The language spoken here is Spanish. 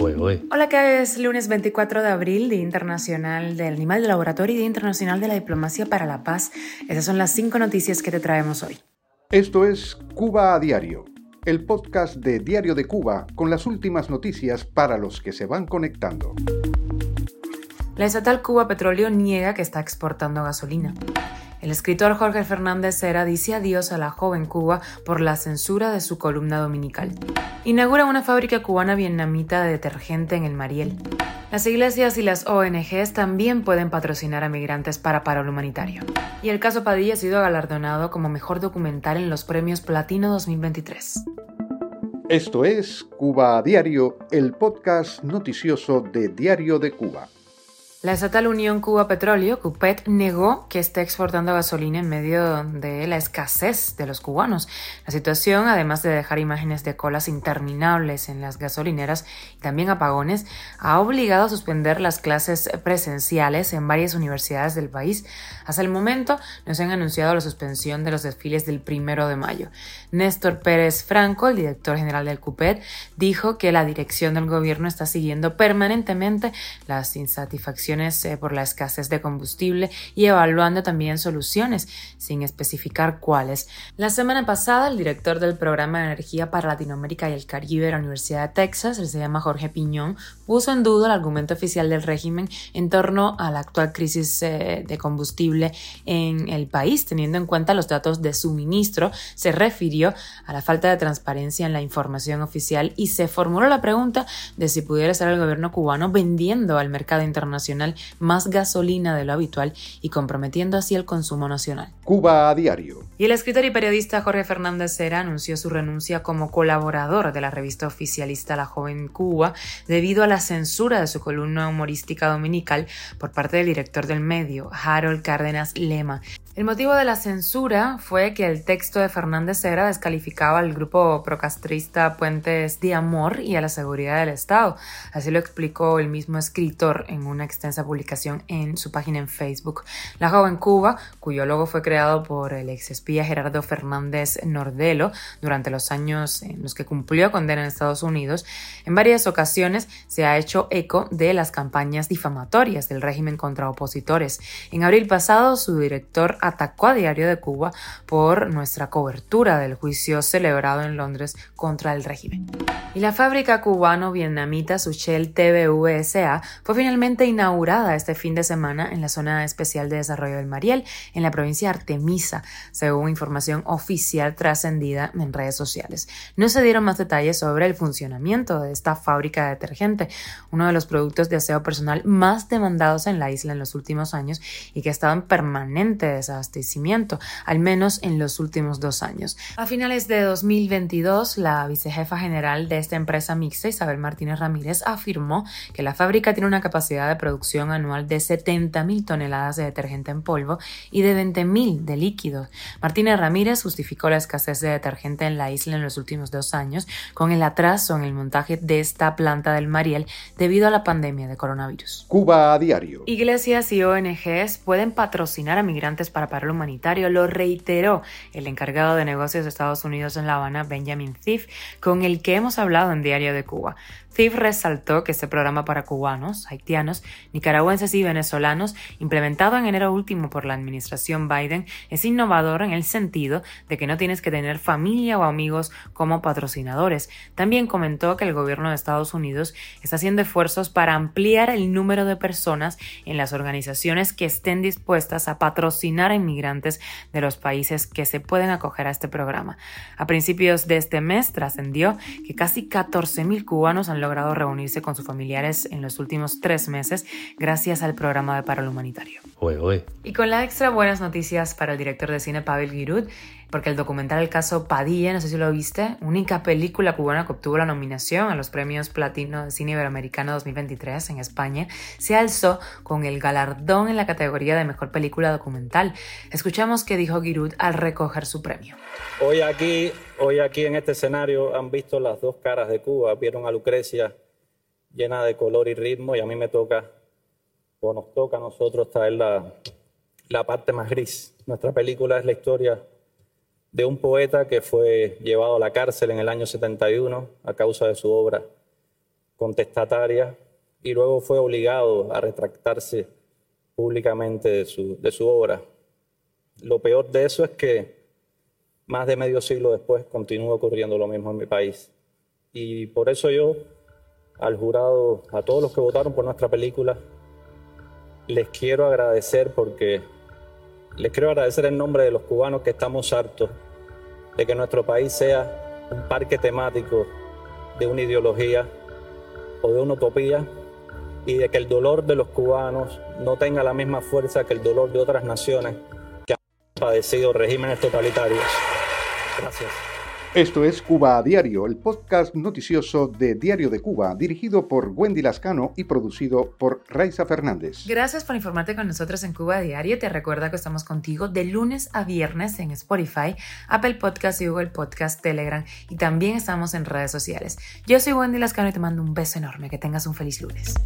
Hola, que es lunes 24 de abril, Día Internacional del Animal de Laboratorio y Día Internacional de la Diplomacia para la Paz. Esas son las cinco noticias que te traemos hoy. Esto es Cuba a Diario, el podcast de Diario de Cuba con las últimas noticias para los que se van conectando. La estatal Cuba Petróleo niega que está exportando gasolina. El escritor Jorge Fernández Cera dice adiós a la joven Cuba por la censura de su columna dominical. Inaugura una fábrica cubana vietnamita de detergente en el Mariel. Las iglesias y las ONGs también pueden patrocinar a migrantes para paro humanitario. Y el caso Padilla ha sido galardonado como mejor documental en los premios Platino 2023. Esto es Cuba a Diario, el podcast noticioso de Diario de Cuba. La estatal Unión Cuba Petróleo, CUPET, negó que esté exportando gasolina en medio de la escasez de los cubanos. La situación, además de dejar imágenes de colas interminables en las gasolineras y también apagones, ha obligado a suspender las clases presenciales en varias universidades del país. Hasta el momento no se han anunciado la suspensión de los desfiles del primero de mayo. Néstor Pérez Franco, el director general del CUPET, dijo que la dirección del gobierno está siguiendo permanentemente las insatisfacciones eh, por la escasez de combustible y evaluando también soluciones, sin especificar cuáles. La semana pasada, el director del Programa de Energía para Latinoamérica y el Caribe de la Universidad de Texas, él se llama Jorge Piñón, puso en duda el argumento oficial del régimen en torno a la actual crisis eh, de combustible en el país, teniendo en cuenta los datos de suministro, se refirió a la falta de transparencia en la información oficial y se formuló la pregunta de si pudiera ser el gobierno cubano vendiendo al mercado internacional más gasolina de lo habitual y comprometiendo así el consumo nacional. Cuba a diario. Y el escritor y periodista Jorge Fernández Cera anunció su renuncia como colaborador de la revista oficialista La Joven Cuba debido a la censura de su columna humorística dominical por parte del director del medio, Harold Cárdenas Lema. El motivo de la censura fue que el texto de Fernández Cera descalificaba al grupo procastrista Puentes de Amor y a la seguridad del Estado. Así lo explicó el mismo escritor en una extensa publicación en su página en Facebook. La joven Cuba, cuyo logo fue creado por el ex espía Gerardo Fernández Nordelo durante los años en los que cumplió condena en Estados Unidos, en varias ocasiones se ha hecho eco de las campañas difamatorias del régimen contra opositores. En abril pasado, su director atacó a Diario de Cuba por nuestra cobertura del juicio celebrado en Londres contra el régimen. Y la fábrica cubano-vietnamita Suchel TVVSA fue finalmente inaugurada este fin de semana en la zona especial de desarrollo del Mariel, en la provincia de Artemisa, según información oficial trascendida en redes sociales. No se dieron más detalles sobre el funcionamiento de esta fábrica de detergente, uno de los productos de aseo personal más demandados en la isla en los últimos años y que ha estado en permanente desarrollo abastecimiento, al menos en los últimos dos años. A finales de 2022, la vicejefa general de esta empresa mixta, Isabel Martínez Ramírez, afirmó que la fábrica tiene una capacidad de producción anual de 70.000 toneladas de detergente en polvo y de 20.000 de líquido. Martínez Ramírez justificó la escasez de detergente en la isla en los últimos dos años con el atraso en el montaje de esta planta del Mariel debido a la pandemia de coronavirus. Cuba a diario. Iglesias y ONGs pueden patrocinar a migrantes para el humanitario, lo reiteró el encargado de negocios de Estados Unidos en La Habana, Benjamin Thief, con el que hemos hablado en Diario de Cuba. Thief resaltó que este programa para cubanos, haitianos, nicaragüenses y venezolanos, implementado en enero último por la administración Biden, es innovador en el sentido de que no tienes que tener familia o amigos como patrocinadores. También comentó que el gobierno de Estados Unidos está haciendo esfuerzos para ampliar el número de personas en las organizaciones que estén dispuestas a patrocinar a inmigrantes de los países que se pueden acoger a este programa. A principios de este mes trascendió que casi 14.000 cubanos han logrado reunirse con sus familiares en los últimos tres meses gracias al programa de paro humanitario. Y con la extra buenas noticias para el director de cine Pavel Giroud, porque el documental El caso Padilla, no sé si lo viste, única película cubana que obtuvo la nominación a los premios Platino de Cine Iberoamericano 2023 en España, se alzó con el galardón en la categoría de Mejor Película Documental. Escuchamos qué dijo Giroud al recoger su premio. Hoy aquí, hoy aquí en este escenario han visto las dos caras de Cuba, vieron a Lucrecia llena de color y ritmo y a mí me toca, o nos toca a nosotros traer la, la parte más gris. Nuestra película es la historia de un poeta que fue llevado a la cárcel en el año 71 a causa de su obra contestataria y luego fue obligado a retractarse públicamente de su, de su obra. Lo peor de eso es que más de medio siglo después continúa ocurriendo lo mismo en mi país. Y por eso yo, al jurado, a todos los que votaron por nuestra película, les quiero agradecer porque les quiero agradecer en nombre de los cubanos que estamos hartos de que nuestro país sea un parque temático de una ideología o de una utopía y de que el dolor de los cubanos no tenga la misma fuerza que el dolor de otras naciones que han padecido regímenes totalitarios. Gracias. Esto es Cuba a Diario, el podcast noticioso de Diario de Cuba, dirigido por Wendy Lascano y producido por Raiza Fernández. Gracias por informarte con nosotros en Cuba a Diario. Te recuerda que estamos contigo de lunes a viernes en Spotify, Apple Podcast y Google Podcast, Telegram y también estamos en redes sociales. Yo soy Wendy Lascano y te mando un beso enorme. Que tengas un feliz lunes.